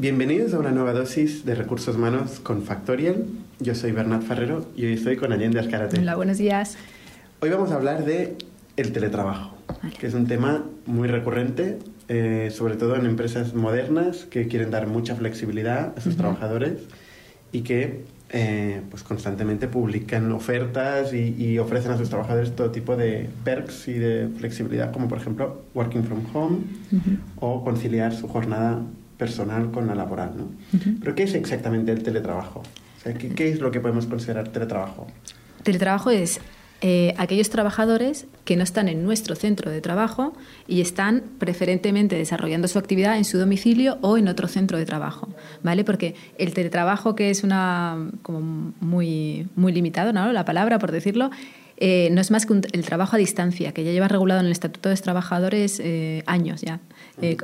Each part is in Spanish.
Bienvenidos a una nueva dosis de recursos humanos con Factorial. Yo soy Bernat Ferrero y hoy estoy con Allende Ascarate. Hola, buenos días. Hoy vamos a hablar de el teletrabajo, que es un tema muy recurrente, eh, sobre todo en empresas modernas que quieren dar mucha flexibilidad a sus trabajadores y que eh, pues constantemente publican ofertas y, ofrecen a sus trabajadores todo tipo de perks y de flexibilidad, como por ejemplo working from home o conciliar su jornada personal con la laboral. ¿no? Pero ¿qué es exactamente el teletrabajo? ¿qué, ¿qué, es lo que podemos considerar teletrabajo? Teletrabajo es eh, aquellos trabajadores que no están en nuestro centro de trabajo y están preferentemente desarrollando su actividad en su domicilio o en otro centro de trabajo, ¿vale? Porque el teletrabajo, que es una como muy, muy limitado, ¿no? La palabra, por decirlo, eh, no es más que el trabajo a distancia, que ya lleva regulado en el Estatuto de los Trabajadores eh, años ya.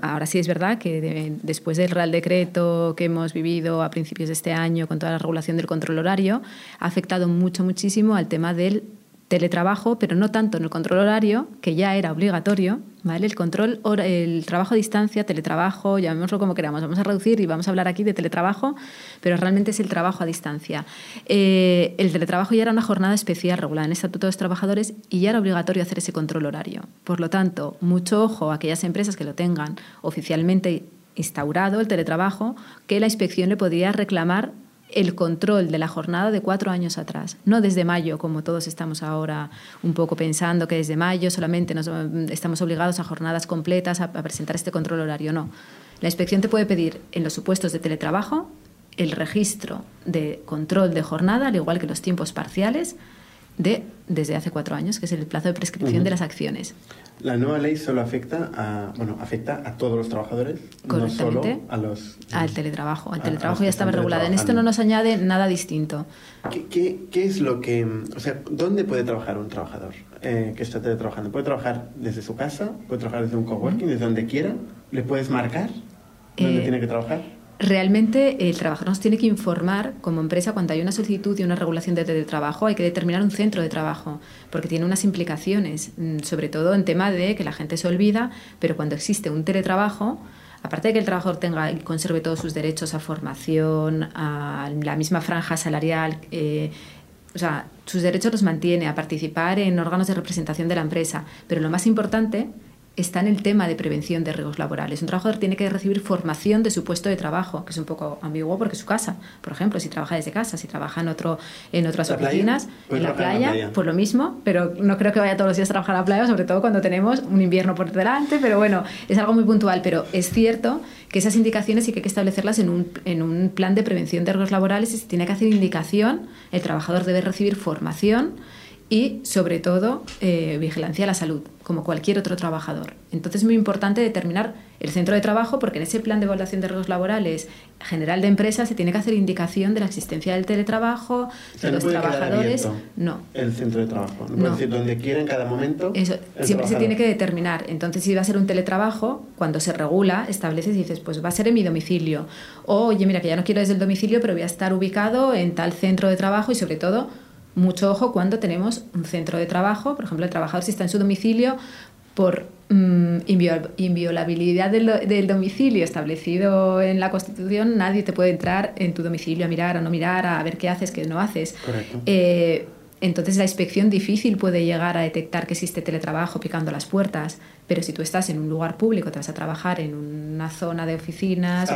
ahora sí es verdad que después del Real Decreto que hemos vivido a principios de este año con toda la regulación del control horario, ha afectado mucho, muchísimo al tema del teletrabajo, pero no tanto en el control horario, que ya era obligatorio, ¿vale? El control, el trabajo a distancia, teletrabajo, llamémoslo como queramos, vamos a reducir y vamos a hablar aquí de teletrabajo, pero realmente es el trabajo a distancia. Eh, el teletrabajo ya era una jornada especial regulada en el Estatuto de los Trabajadores y ya era obligatorio hacer ese control horario. Por lo tanto, mucho ojo a aquellas empresas que lo tengan oficialmente instaurado el teletrabajo, que la inspección le podría reclamar el control de la jornada de cuatro años atrás, no desde mayo, como todos estamos ahora un poco pensando que desde mayo solamente nos, estamos obligados a jornadas completas, a, a presentar este control horario, no. La inspección te puede pedir en los supuestos de teletrabajo el registro de control de jornada, al igual que los tiempos parciales, de desde hace cuatro años, que es el plazo de prescripción de las acciones. La nueva ley solo afecta a, bueno, afecta a todos los trabajadores, no solo a los... Al teletrabajo. Al teletrabajo ya estaba regulado. En esto no nos añade nada distinto. ¿Qué, qué, es lo que... O sea, ¿dónde puede trabajar un trabajador eh, que está teletrabajando? ¿Puede trabajar desde su casa? ¿Puede trabajar desde un coworking? ¿Desde donde quiera? ¿Le puedes marcar dónde eh, tiene que trabajar? Realmente el trabajador nos tiene que informar como empresa cuando hay una solicitud y una regulación de teletrabajo, hay que determinar un centro de trabajo, porque tiene unas implicaciones, mm, sobre todo en tema de que la gente se olvida, pero cuando existe un teletrabajo, aparte de que el trabajador tenga y conserve todos sus derechos a formación, a la misma franja salarial, eh, o sea, sus derechos los mantiene a participar en órganos de representación de la empresa, pero lo más importante está en el tema de prevención de riesgos laborales. Un trabajador tiene que recibir formación de su puesto de trabajo, que es un poco ambiguo porque es su casa. Por ejemplo, si trabaja desde casa, si trabaja en, otro, en otras oficinas, en la, playa, pues lo mismo, pero no creo que vaya todos los días a trabajar a la playa, sobre todo cuando tenemos un invierno por delante, pero bueno, es algo muy puntual. Pero es cierto que esas indicaciones sí que hay que establecerlas en un, en un plan de prevención de riesgos laborales y se tiene que hacer indicación, el trabajador debe recibir formación y, sobre todo, eh, vigilancia a la salud, como cualquier otro trabajador. Entonces es muy importante determinar el centro de trabajo porque en ese plan de evaluación de riesgos laborales general de empresas se tiene que hacer indicación de la existencia del teletrabajo, de los trabajadores. No. El centro de trabajo. No, decir donde quiera en cada momento. Eso, siempre se tiene que determinar. Entonces, si va a ser un teletrabajo, cuando se regula, estableces y dices, pues va a ser en mi domicilio. O, oye, mira, que ya no quiero desde el domicilio, pero voy a estar ubicado en tal centro de trabajo y sobre todo mucho ojo cuando tenemos un centro de trabajo, por ejemplo, el trabajador si está en su domicilio por mm, inviolabilidad del, domicilio establecido en la Constitución, nadie te puede entrar en tu domicilio a mirar, a no mirar, a ver qué haces, qué no haces. Eh, entonces la inspección difícil puede llegar a detectar que existe teletrabajo picando las puertas, pero si tú estás en un lugar público, te vas a trabajar en una zona de oficinas,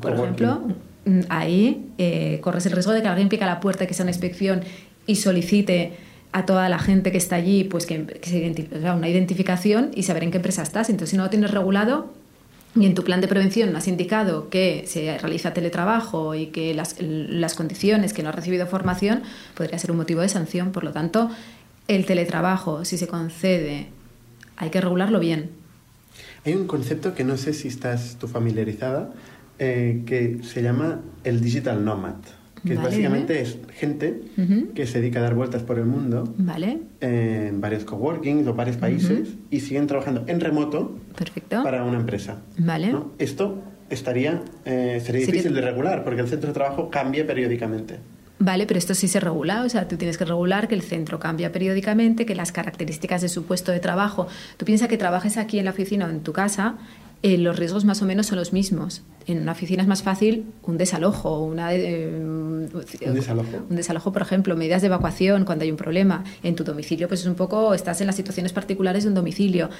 por, ejemplo, mm, ahí eh, corres el riesgo de que alguien pica la puerta y que sea una inspección y solicite a toda la gente que está allí pues que, se una identificación y saber en qué empresa estás. Entonces, si no lo tienes regulado y en tu plan de prevención has indicado que se realiza teletrabajo y que las, las condiciones que no has recibido formación, podría ser un motivo de sanción. Por lo tanto, el teletrabajo, si se concede, hay que regularlo bien. Hay un concepto que no sé si estás tú familiarizada, eh, que se llama el digital nomad que básicamente es gente que se dedica a dar vueltas por el mundo vale. en varios coworkings o varios países y siguen trabajando en remoto Perfecto. para una empresa. Vale. Esto estaría, eh, sería difícil de regular porque el centro de trabajo cambia periódicamente. Vale, pero esto sí se regula, o sea, tú tienes que regular que el centro cambia periódicamente, que las características de su puesto de trabajo, tú piensas que trabajes aquí en la oficina o en tu casa eh, los riesgos más o menos son los mismos. En una oficina es más fácil un desalojo, una, eh, un desalojo. Un desalojo, por ejemplo, medidas de evacuación cuando hay un problema. En tu domicilio, pues es un poco, estás en las situaciones particulares de un domicilio.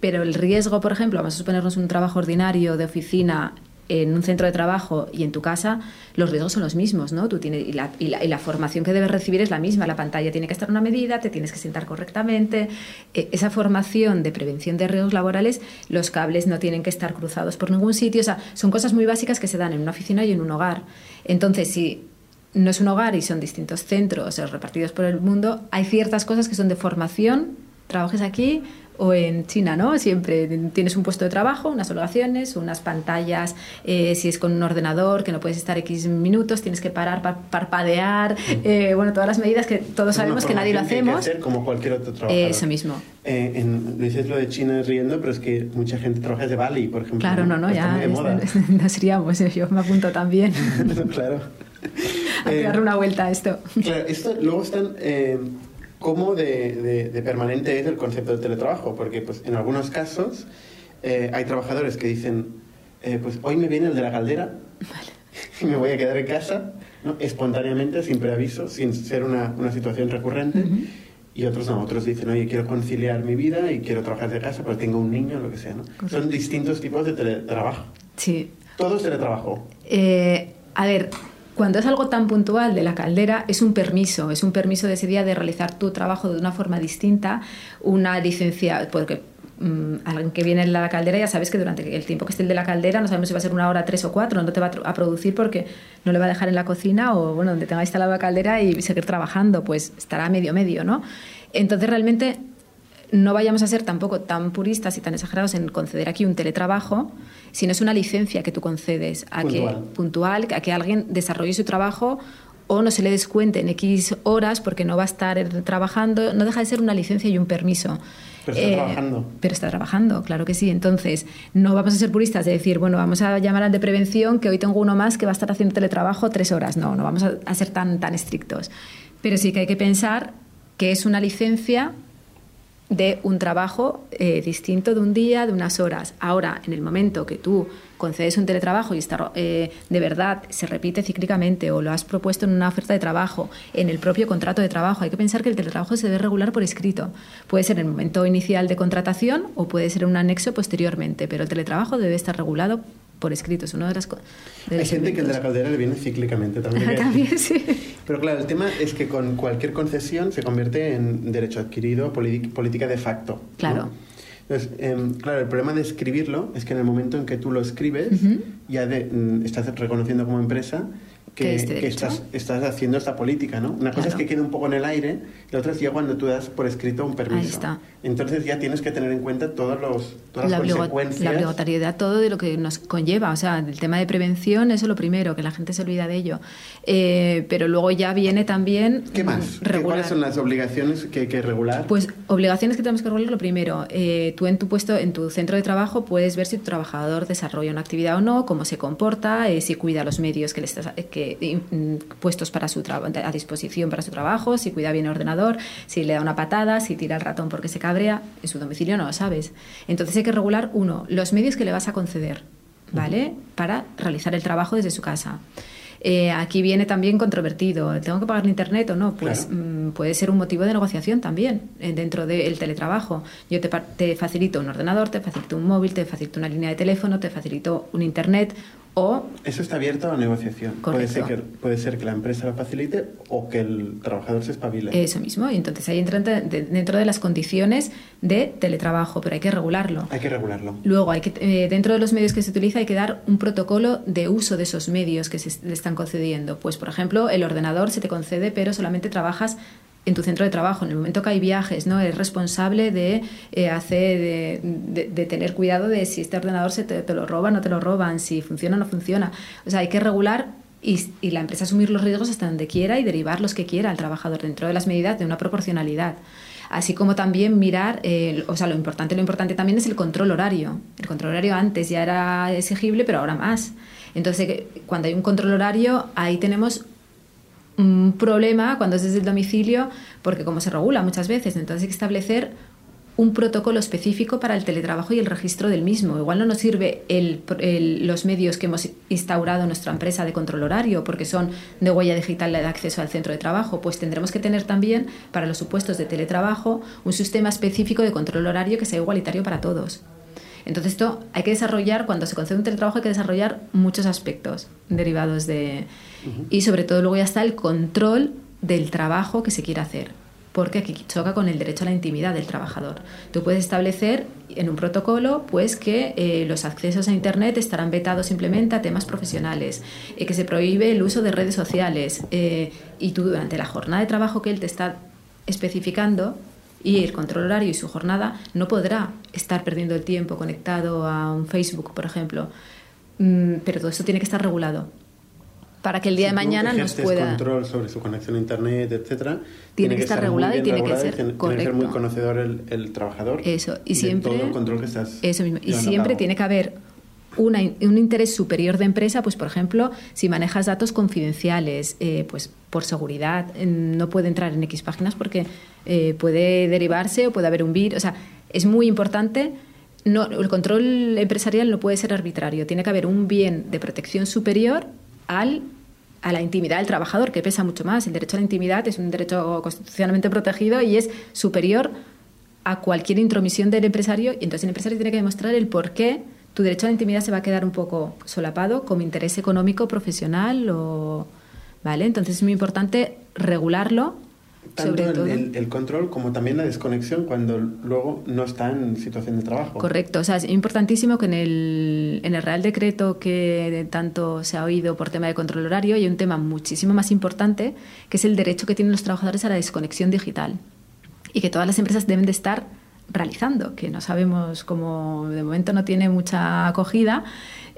Pero el riesgo, por ejemplo, vamos a suponernos un trabajo ordinario de oficina en un centro de trabajo y en tu casa, los riesgos son los mismos, ¿no? Tú tienes, y, la, y, la, formación que debes recibir es la misma. La pantalla tiene que estar una medida, te tienes que sentar correctamente. Eh, esa formación de prevención de riesgos laborales, los cables no tienen que estar cruzados por ningún sitio. O sea, son cosas muy básicas que se dan en una oficina y en un hogar. Entonces, si no es un hogar y son distintos centros repartidos por el mundo, hay ciertas cosas que son de formación, trabajes aquí o en China, ¿no? Siempre tienes un puesto de trabajo, unas obligaciones, unas pantallas, eh, si es con un ordenador, que no puedes estar X minutos, tienes que parar, parpadear, eh, bueno, todas las medidas que todos sabemos que nadie lo hacemos. Que hacer como cualquier otro trabajo. eso mismo. Eh, en, dices lo de China riendo, pero es que mucha gente trabaja desde Bali, por ejemplo. Claro, no, no, ya nos seríamos, yo me apunto también. claro. Que darle una vuelta a esto. Claro, esto luego están cómo de, de, permanente es el concepto del teletrabajo, porque pues, en algunos casos eh, hay trabajadores que dicen, eh, pues hoy me viene el de la caldera y me voy a quedar en casa, ¿no? espontáneamente, sin preaviso, sin ser una, una situación recurrente. Y otros no, otros dicen, oye, quiero conciliar mi vida y quiero trabajar de casa, porque tengo un niño, lo que sea. ¿no? Son distintos tipos de teletrabajo. Sí. Todo es teletrabajo. Eh, a ver, cuando es algo tan puntual de la caldera, es un permiso, es un permiso de ese día de realizar tu trabajo de una forma distinta, una licencia, porque mmm, alguien que viene en la caldera ya sabes que durante el tiempo que esté el de la caldera, no sabemos si va a ser una hora, tres o cuatro, no te va a producir porque no le va a dejar en la cocina o bueno, donde tenga instalada la caldera y seguir trabajando, pues estará medio medio, ¿no? Entonces realmente no vayamos a ser tampoco tan puristas y tan exagerados en conceder aquí un teletrabajo, sino es una licencia que tú concedes a puntual. que puntual, a que alguien desarrolle su trabajo o no se le descuente en X horas porque no va a estar trabajando, no deja de ser una licencia y un permiso. Pero está eh, trabajando. Pero está trabajando, claro que sí. Entonces, no vamos a ser puristas de decir, bueno, vamos a llamar al de prevención, que hoy tengo uno más que va a estar haciendo teletrabajo tres horas. No, no vamos a, a ser tan, tan estrictos. Pero sí que hay que pensar que es una licencia de un trabajo eh, distinto de un día, de unas horas. Ahora, en el momento que tú concedes un teletrabajo y está, eh, de verdad se repite cíclicamente o lo has propuesto en una oferta de trabajo, en el propio contrato de trabajo, hay que pensar que el teletrabajo se debe regular por escrito. Puede ser en el momento inicial de contratación o puede ser en un anexo posteriormente, pero el teletrabajo debe estar regulado por escrito. Es una de las cosas. Hay gente que el de la caldera le viene cíclicamente también. también, sí. Pero claro, el tema es que con cualquier concesión se convierte en derecho adquirido, política de facto. Claro. Entonces, em, claro, el problema de escribirlo es que en el momento en que tú lo escribes, ya de, mm, estás reconociendo como empresa que, estás, estás, haciendo esta política, ¿no? Una cosa es que quede un poco en el aire, la otra es ya cuando tú das por escrito un permiso. Ahí está. Entonces ya tienes que tener en cuenta todos los, todas las consecuencias. La obligatoriedad, todo de lo que nos conlleva. O sea, el tema de prevención, eso es lo primero, que la gente se olvida de ello. Eh, pero luego ya viene también... ¿Qué más? ¿Cuáles son las obligaciones que hay que regular? Pues obligaciones que tenemos que regular, lo primero, eh, tú en tu puesto, en tu centro de trabajo, puedes ver si tu trabajador desarrolla una actividad o no, cómo se comporta, eh, si cuida los medios que le estás... Que, puestos para su a disposición para su trabajo, si cuida bien el ordenador, si le da una patada, si tira el ratón porque se cabrea, en su domicilio no lo sabes. Entonces hay que regular, uno, los medios que le vas a conceder, ¿vale? Para realizar el trabajo desde su casa. Eh, aquí viene también controvertido. ¿Tengo que pagar el internet o no? Pues mm, puede ser un motivo de negociación también eh, dentro del teletrabajo. Yo te, te, facilito un ordenador, te facilito un móvil, te facilito una línea de teléfono, te facilito un internet, o, Eso está abierto a negociación. Puede ser, que, puede ser que la empresa lo facilite o que el trabajador se espabile. Eso mismo, y entonces ahí entra dentro de las condiciones de teletrabajo, pero hay que regularlo. Hay que regularlo. Luego, hay que, eh, dentro de los medios que se utiliza hay que dar un protocolo de uso de esos medios que se le están concediendo. Pues, por ejemplo, el ordenador se te concede, pero solamente trabajas en tu centro de trabajo, en el momento que hay viajes, ¿no? Es responsable de eh, hacer, de, tener cuidado de si este ordenador se te, lo roba, no te lo roban, si funciona o no funciona. O sea, hay que regular y, la empresa asumir los riesgos hasta donde quiera y derivar los que quiera al trabajador dentro de las medidas de una proporcionalidad. Así como también mirar, eh, o sea, lo importante, lo importante también es el control horario. El control horario antes ya era exigible, pero ahora más. Entonces, cuando hay un control horario, ahí tenemos un problema cuando es desde el domicilio, porque como se regula muchas veces, entonces hay que establecer un protocolo específico para el teletrabajo y el registro del mismo. Igual no nos sirve los medios que hemos instaurado en nuestra empresa de control horario porque son de huella digital de acceso al centro de trabajo. Pues tendremos que tener también para los supuestos de teletrabajo un sistema específico de control horario que sea igualitario para todos. Entonces esto hay que desarrollar, cuando se concede un teletrabajo hay que desarrollar muchos aspectos derivados de... Y sobre todo luego ya está el control del trabajo que se quiere hacer porque aquí choca con el derecho a la intimidad del trabajador. Tú puedes establecer en un protocolo pues que eh, los accesos a Internet estarán vetados simplemente a temas profesionales, eh, que se prohíbe el uso de redes sociales eh, y tú durante la jornada de trabajo que él te está especificando y el control horario y su jornada no podrá estar perdiendo el tiempo conectado a un Facebook, por ejemplo. Mm, pero todo esto tiene que estar regulado para que el día de mañana nos pueda control sobre su conexión a internet etcétera tiene, que estar regulado y tiene que ser correcto tiene que ser muy conocedor el, trabajador eso y siempre todo el control que estás eso mismo y siempre tiene que haber un interés superior de empresa, pues por ejemplo, si manejas datos confidenciales, eh, pues por seguridad no puede entrar en X páginas porque eh, puede derivarse o puede haber un virus. O sea, es muy importante. No, el control empresarial no puede ser arbitrario. Tiene que haber un bien de protección superior al a la intimidad del trabajador, que pesa mucho más. El derecho a la intimidad es un derecho constitucionalmente protegido y es superior a cualquier intromisión del empresario. Y entonces el empresario tiene que demostrar el por qué tu derecho a la intimidad se va a quedar un poco solapado como interés económico, profesional o... ¿Vale? Entonces es muy importante regularlo tanto el, control como también la desconexión cuando luego no está en situación de trabajo. Correcto, o sea, es importantísimo que en el, en el Real Decreto que tanto se ha oído por tema de control horario hay un tema muchísimo más importante que es el derecho que tienen los trabajadores a la desconexión digital y que todas las empresas deben de estar realizando, que no sabemos cómo de momento no tiene mucha acogida.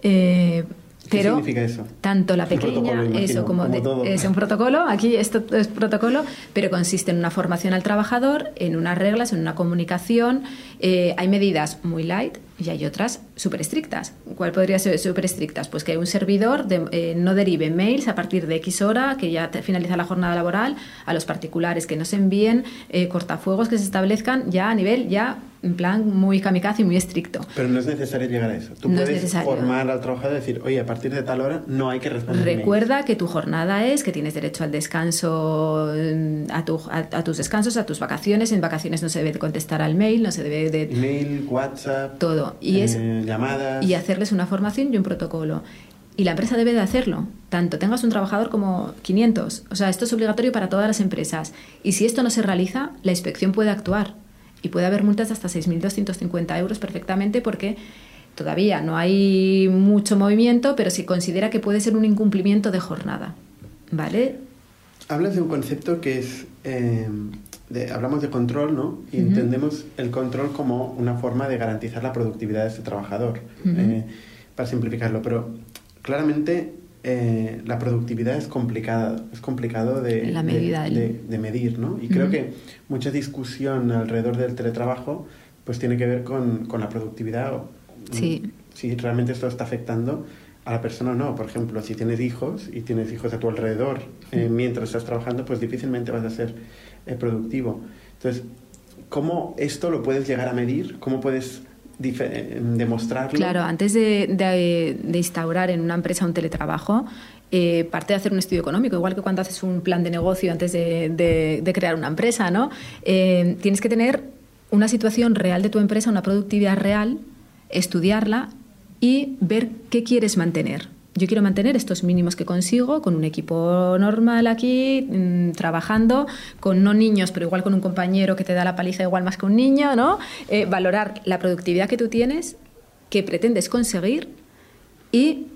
Eh, ¿Qué significa eso? Tanto la pequeña, eso como, es un protocolo, aquí esto es protocolo, pero consiste en una formación al trabajador, en unas reglas, en una comunicación. Eh, hay medidas muy light y hay otras súper estrictas. ¿Cuál podría ser súper estrictas? Pues que un servidor eh, no derive mails a partir de X hora, que ya finaliza la jornada laboral, a los particulares, que no se envíen eh, cortafuegos que se establezcan ya a nivel ya en plan muy kamikaze y muy estricto. Pero no es necesario llegar a eso. Tú puedes formar al trabajador y decir, oye, a partir de tal hora no hay que responder. Recuerda que tu jornada es que tienes derecho al descanso, mm, a, a, tus descansos, a tus vacaciones. En vacaciones no se debe contestar al mail, no se debe de... Mail, WhatsApp. Todo. Y, es, eh, llamadas. y hacerles una formación y un protocolo. Y la empresa debe de hacerlo, tanto tengas un trabajador como 500. O sea, esto es obligatorio para todas las empresas. Y si esto no se realiza, la inspección puede actuar y puede haber multas de hasta 6.250 euros perfectamente porque todavía no hay mucho movimiento, pero se considera que puede ser un incumplimiento de jornada. ¿Vale? Hablas de un concepto que es, eh, hablamos de control, ¿no? Y entendemos el control como una forma de garantizar la productividad de ese trabajador, eh, para simplificarlo. Pero claramente eh, la productividad es complicada, es complicado de, de, medir, ¿no? Y creo que mucha discusión alrededor del teletrabajo pues tiene que ver con, con la productividad, sí. si realmente esto está afectando a la persona o no. Por ejemplo, si tienes hijos y tienes hijos a tu alrededor eh, mientras estás trabajando, pues difícilmente vas a ser eh, productivo. Entonces, ¿cómo esto lo puedes llegar a medir? ¿Cómo puedes demostrarlo. Claro, antes de, instaurar en una empresa un teletrabajo, eh, parte de hacer un estudio económico, igual que cuando haces un plan de negocio antes de, crear una empresa, ¿no? Eh, tienes que tener una situación real de tu empresa, una productividad real, estudiarla y ver qué quieres mantener yo quiero mantener estos mínimos que consigo con un equipo normal aquí, mm, trabajando, con no niños, pero igual con un compañero que te da la paliza igual más que un niño, ¿no? Eh, valorar la productividad que tú tienes, que pretendes conseguir y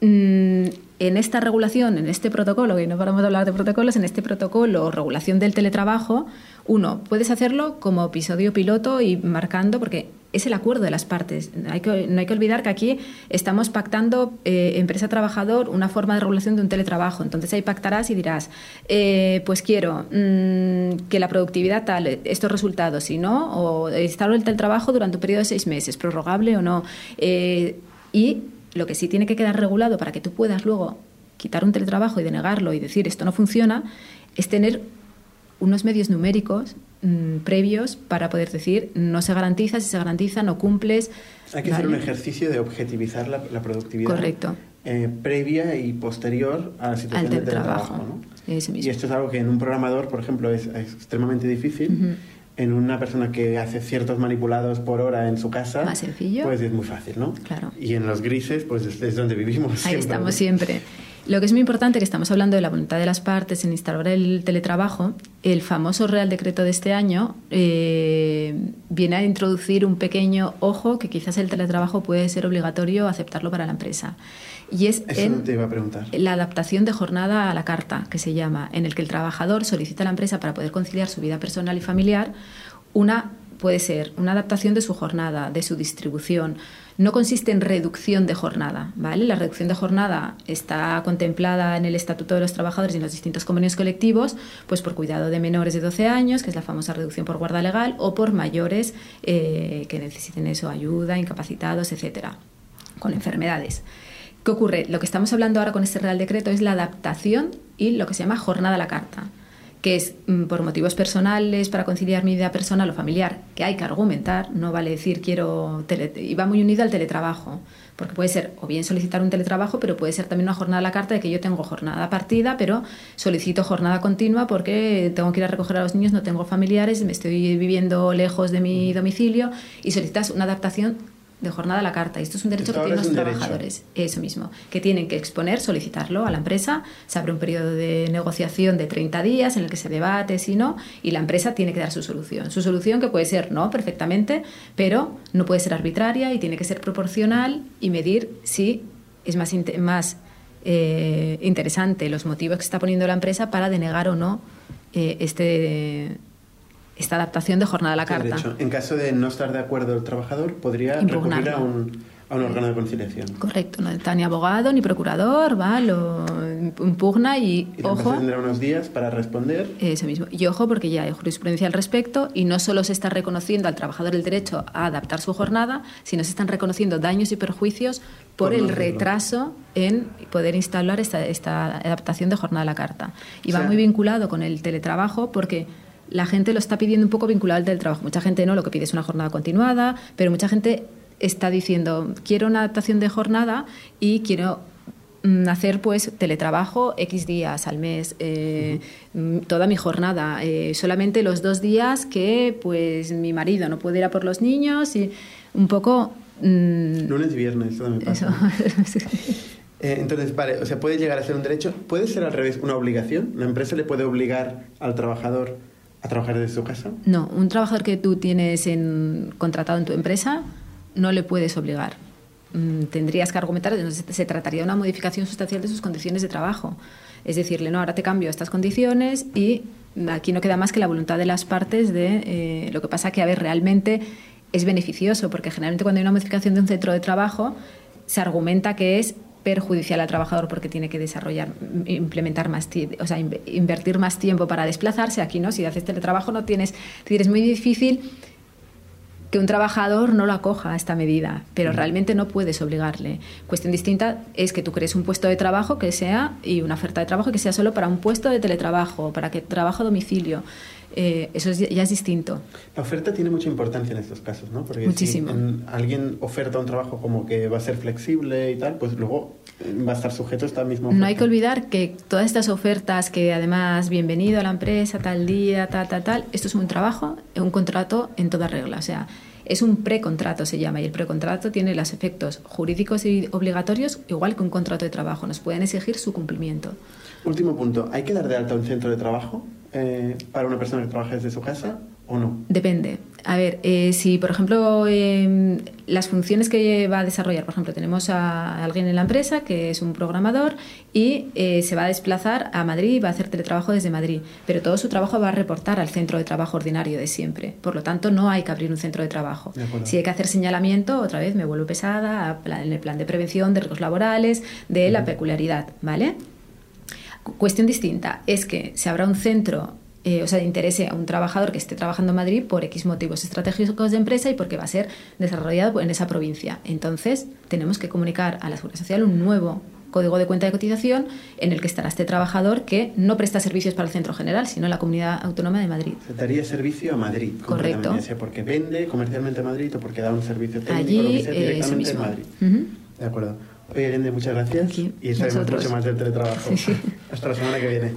mm, en esta regulación, en este protocolo, y no paramos de hablar de protocolos, en este protocolo o regulación del teletrabajo, uno, puedes hacerlo como episodio piloto y marcando, porque es el acuerdo de las partes. No hay que olvidar que aquí estamos pactando eh, empresa-trabajador una forma de regulación de un teletrabajo. Entonces ahí pactarás y dirás, eh, pues quiero mm, que la productividad tal, estos resultados, si no, o instalo el teletrabajo durante un periodo de seis meses, prorrogable o no. Eh, y lo que sí tiene que quedar regulado para que tú puedas luego quitar un teletrabajo y denegarlo y decir esto no funciona, es tener unos medios numéricos mm, previos para poder decir no se garantiza, si se garantiza, no cumples. Hay que hacer un ejercicio de objetivizar la, productividad. Correcto. Eh, previa y posterior a la situación del trabajo. ¿no? Y esto es algo que en un programador, por ejemplo, es, extremadamente difícil. En una persona que hace ciertos manipulados por hora en su casa, Más sencillo. pues es muy fácil, ¿no? Claro. Y en los grises, pues es, donde vivimos. Ahí estamos siempre. Lo que es muy importante, que estamos hablando de la voluntad de las partes en instalar el teletrabajo, el famoso Real Decreto de este año eh, viene a introducir un pequeño ojo que quizás el teletrabajo puede ser obligatorio aceptarlo para la empresa. Y es la adaptación de jornada a la carta, que se llama, en el que el trabajador solicita a la empresa para poder conciliar su vida personal y familiar una puede ser una adaptación de su jornada, de su distribución. No consiste en reducción de jornada, ¿vale? La reducción de jornada está contemplada en el Estatuto de los Trabajadores y en los distintos convenios colectivos, pues por cuidado de menores de 12 años, que es la famosa reducción por guarda legal, o por mayores eh, que necesiten eso, ayuda, incapacitados, etcétera, con enfermedades. ¿Qué ocurre? Lo que estamos hablando ahora con este Real Decreto es la adaptación y lo que se llama jornada a la carta, que es mm, por motivos personales, para conciliar mi vida personal o familiar, que hay que argumentar, no vale decir quiero... Y va muy unido al teletrabajo, porque puede ser o bien solicitar un teletrabajo, pero puede ser también una jornada a la carta de que yo tengo jornada partida, pero solicito jornada continua porque tengo que ir a recoger a los niños, no tengo familiares, me estoy viviendo lejos de mi domicilio y solicitas una adaptación de jornada a la carta. Y esto es un derecho que tienen los trabajadores. Eso mismo. Que tienen que exponer, solicitarlo a la empresa. Se abre un periodo de negociación de 30 días en el que se debate si no. Y la empresa tiene que dar su solución. Su solución que puede ser no, perfectamente, pero no puede ser arbitraria y tiene que ser proporcional y medir si es más, más eh, interesante los motivos que está poniendo la empresa para denegar o no eh, este esta adaptación de jornada a la carta. de hecho, en caso de no estar de acuerdo el trabajador, podría recurrir a un, a un órgano de conciliación. Correcto, no está ni abogado ni procurador, va, lo impugna y, y ojo. tendrá unos días para responder. Eso mismo. Y ojo, porque ya hay jurisprudencia al respecto y no solo se está reconociendo al trabajador el derecho a adaptar su jornada, sino se están reconociendo daños y perjuicios por, el retraso en poder instalar esta, esta adaptación de jornada a la carta. Y va muy vinculado con el teletrabajo porque la gente lo está pidiendo un poco vinculado al teletrabajo. Mucha gente no, lo que pide es una jornada continuada, pero mucha gente está diciendo, quiero una adaptación de jornada y quiero mm, hacer pues teletrabajo X días al mes, eh, toda mi jornada, eh, solamente los dos días que pues mi marido no puede ir a por los niños y un poco... Mm, Lunes y viernes, eso me pasa. Eh, entonces, vale, o sea, puede llegar a ser un derecho, puede ser al revés, una obligación. La empresa le puede obligar al trabajador a trabajar desde su casa? No, un trabajador que tú tienes en, contratado en tu empresa no le puedes obligar. Mm, tendrías que argumentar, entonces se trataría de una modificación sustancial de sus condiciones de trabajo. Es decirle, no, ahora te cambio estas condiciones y aquí no queda más que la voluntad de las partes de eh, lo que pasa que, a ver, realmente es beneficioso, porque generalmente cuando hay una modificación de un centro de trabajo se argumenta que es perjudicial al trabajador porque tiene que desarrollar, implementar más, o sea, invertir más tiempo para desplazarse. Aquí no, si haces teletrabajo no tienes, es muy difícil que un trabajador no lo acoja a esta medida, pero realmente no puedes obligarle. Cuestión distinta es que tú crees un puesto de trabajo que sea y una oferta de trabajo que sea solo para un puesto de teletrabajo, para que trabajo a domicilio. Eh, eso ya es distinto. La oferta tiene mucha importancia en estos casos, ¿no? Porque Muchísimo. si alguien oferta un trabajo como que va a ser flexible y tal, pues luego va a estar sujeto a esta misma No hay que olvidar que todas estas ofertas que además, bienvenido a la empresa, tal día, tal, tal, tal, esto es un trabajo, un contrato en toda regla. O sea, es un precontrato, se llama, y el precontrato tiene los efectos jurídicos y obligatorios igual que un contrato de trabajo. Nos pueden exigir su cumplimiento. Último punto, ¿hay que dar de alta un centro de trabajo eh, para una persona que trabaja desde su casa o no? Depende. A ver, eh, si por ejemplo em, las funciones que va a desarrollar, por ejemplo, tenemos a alguien en la empresa que es un programador y eh, se va a desplazar a Madrid y va a hacer teletrabajo desde Madrid, pero todo su trabajo va a reportar al centro de trabajo ordinario de siempre. Por lo tanto, no hay que abrir un centro de trabajo. si hay que hacer señalamiento, otra vez me vuelvo pesada en el plan de prevención de riesgos laborales, de la peculiaridad, ¿vale? Cuestión distinta es que se habrá un centro eh, o sea, de interese a un trabajador que esté trabajando en Madrid por X motivos estratégicos de empresa y porque va a ser desarrollado en esa provincia. Entonces, tenemos que comunicar a la Seguridad Social un nuevo código de cuenta de cotización en el que estará este trabajador que no presta servicios para el centro general, sino la comunidad autónoma de Madrid. Se daría servicio a Madrid. Correcto. Sea porque vende comercialmente a Madrid o porque da un servicio técnico Allí, lo que sea, eh, directamente en Madrid. De acuerdo. Oye, Irene, muchas gracias. Aquí, y sabemos mucho más del teletrabajo. Sí. Hasta la semana que viene.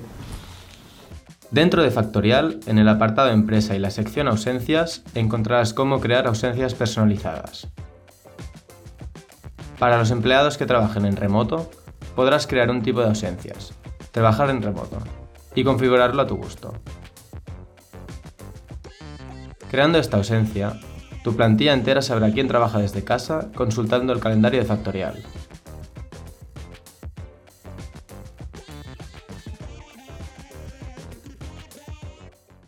Dentro de Factorial, en el apartado Empresa y la sección Ausencias, encontrarás cómo crear ausencias personalizadas. Para los empleados que trabajen en remoto, podrás crear un tipo de ausencias, trabajar en remoto, y configurarlo a tu gusto. Creando esta ausencia, tu plantilla entera sabrá quién trabaja desde casa consultando el calendario de Factorial